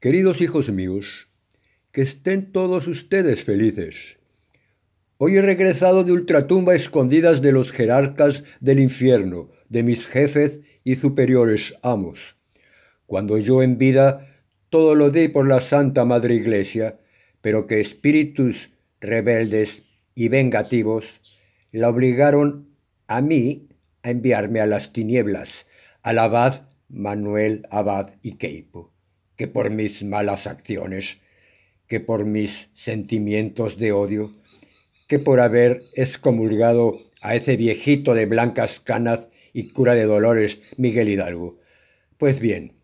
Queridos hijos míos, que estén todos ustedes felices. Hoy he regresado de ultratumba escondidas de los jerarcas del infierno, de mis jefes y superiores amos. Cuando yo en vida todo lo di por la Santa Madre Iglesia, pero que espíritus rebeldes y vengativos la obligaron a mí a enviarme a las tinieblas, al abad Manuel Abad y Queipo que por mis malas acciones, que por mis sentimientos de odio, que por haber excomulgado a ese viejito de blancas canas y cura de dolores, Miguel Hidalgo. Pues bien,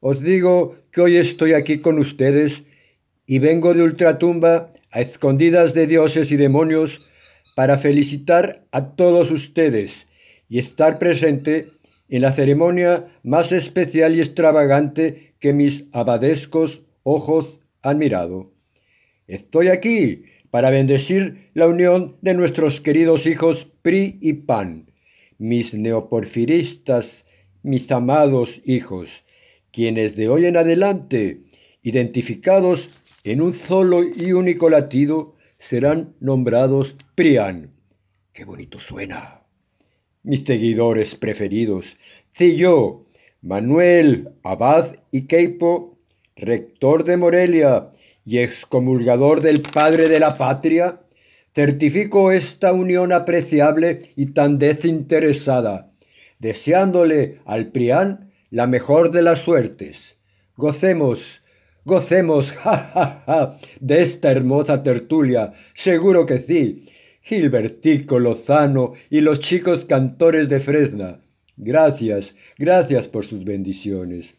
os digo que hoy estoy aquí con ustedes y vengo de ultratumba a escondidas de dioses y demonios para felicitar a todos ustedes y estar presente en la ceremonia más especial y extravagante que mis abadescos ojos han mirado. Estoy aquí para bendecir la unión de nuestros queridos hijos PRI y PAN, mis neoporfiristas, mis amados hijos, quienes de hoy en adelante, identificados en un solo y único latido, serán nombrados PRIAN. ¡Qué bonito suena! Mis seguidores preferidos, si yo, Manuel Abad y Queipo, rector de Morelia y excomulgador del Padre de la Patria, certifico esta unión apreciable y tan desinteresada, deseándole al Prián la mejor de las suertes. Gocemos, gocemos, ja, ja, ja, de esta hermosa tertulia, seguro que sí. Gilbertico Lozano y los chicos cantores de Fresna, Gracias, gracias por sus bendiciones.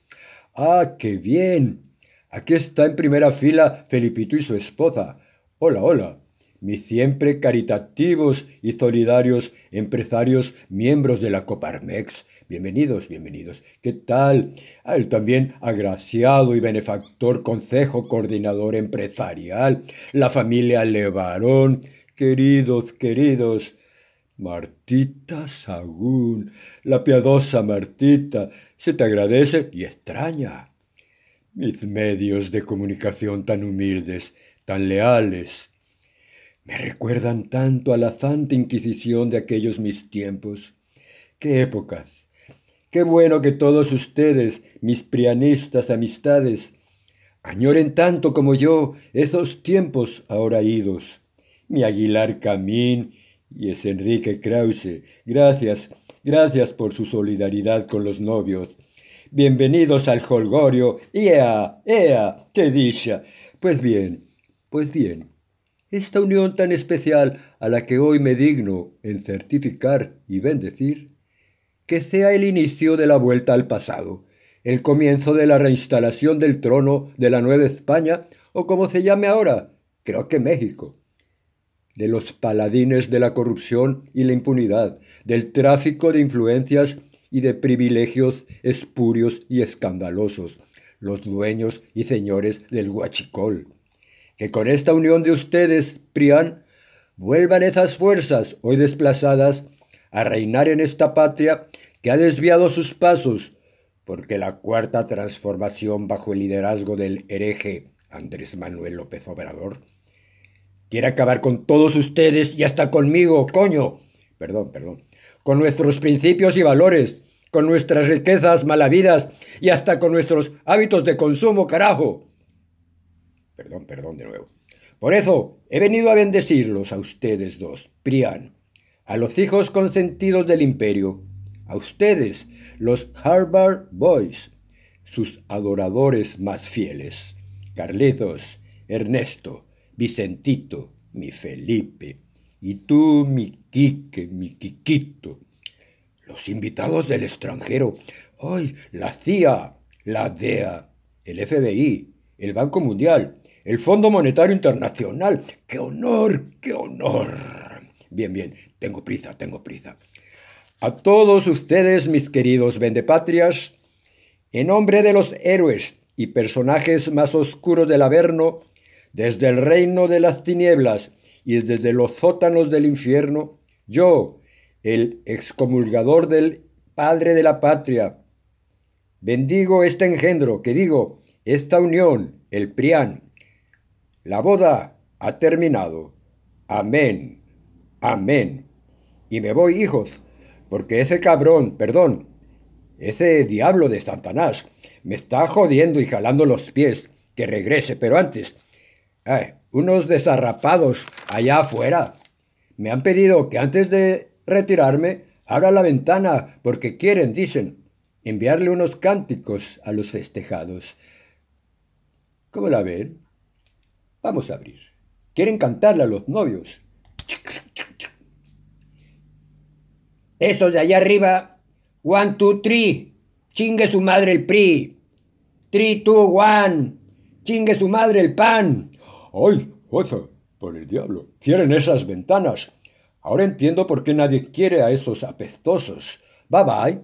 Ah, qué bien. Aquí está en primera fila Felipito y su esposa. Hola, hola. Mis siempre caritativos y solidarios empresarios miembros de la Coparmex. Bienvenidos, bienvenidos. ¿Qué tal? Ah, el también agraciado y benefactor Consejo Coordinador Empresarial, la familia Levarón. Queridos, queridos, Martita Sagún, la piadosa Martita, se te agradece y extraña. Mis medios de comunicación tan humildes, tan leales, me recuerdan tanto a la Santa Inquisición de aquellos mis tiempos. ¡Qué épocas! Qué bueno que todos ustedes, mis prianistas amistades, añoren tanto como yo esos tiempos ahora idos. Mi Aguilar Camín y es Enrique Krause. Gracias, gracias por su solidaridad con los novios. Bienvenidos al Holgorio. ¡Ea! ¡Ea! ¡Qué dicha! Pues bien, pues bien, esta unión tan especial a la que hoy me digno en certificar y bendecir, que sea el inicio de la vuelta al pasado, el comienzo de la reinstalación del trono de la Nueva España, o como se llame ahora, creo que México de los paladines de la corrupción y la impunidad, del tráfico de influencias y de privilegios espurios y escandalosos, los dueños y señores del huachicol. Que con esta unión de ustedes, Prián, vuelvan esas fuerzas hoy desplazadas a reinar en esta patria que ha desviado sus pasos, porque la cuarta transformación bajo el liderazgo del hereje Andrés Manuel López Obrador Quiere acabar con todos ustedes y hasta conmigo, coño. Perdón, perdón. Con nuestros principios y valores, con nuestras riquezas malavidas y hasta con nuestros hábitos de consumo, carajo. Perdón, perdón de nuevo. Por eso he venido a bendecirlos a ustedes dos, Prián, a los hijos consentidos del imperio, a ustedes, los Harvard Boys, sus adoradores más fieles, Carlitos, Ernesto, Vicentito, mi Felipe, y tú, mi Quique, mi Quiquito. Los invitados del extranjero, ¡ay! La CIA, la DEA, el FBI, el Banco Mundial, el Fondo Monetario Internacional. ¡Qué honor, qué honor! Bien, bien, tengo prisa, tengo prisa. A todos ustedes, mis queridos vendepatrias, en nombre de los héroes y personajes más oscuros del Averno, desde el reino de las tinieblas y desde los sótanos del infierno, yo, el excomulgador del Padre de la Patria, bendigo este engendro, que digo, esta unión, el PRIAN. La boda ha terminado. Amén. Amén. Y me voy, hijos, porque ese cabrón, perdón, ese diablo de Satanás, me está jodiendo y jalando los pies. Que regrese, pero antes. Unos desarrapados allá afuera me han pedido que antes de retirarme abra la ventana porque quieren, dicen, enviarle unos cánticos a los festejados. ¿Cómo la ven? Vamos a abrir. Quieren cantarle a los novios. Esos de allá arriba, one, two, three, chingue su madre el PRI. Three, two, one, chingue su madre el PAN. ¡Ay, ozo! Por el diablo, cierren esas ventanas. Ahora entiendo por qué nadie quiere a esos apestosos. Bye bye.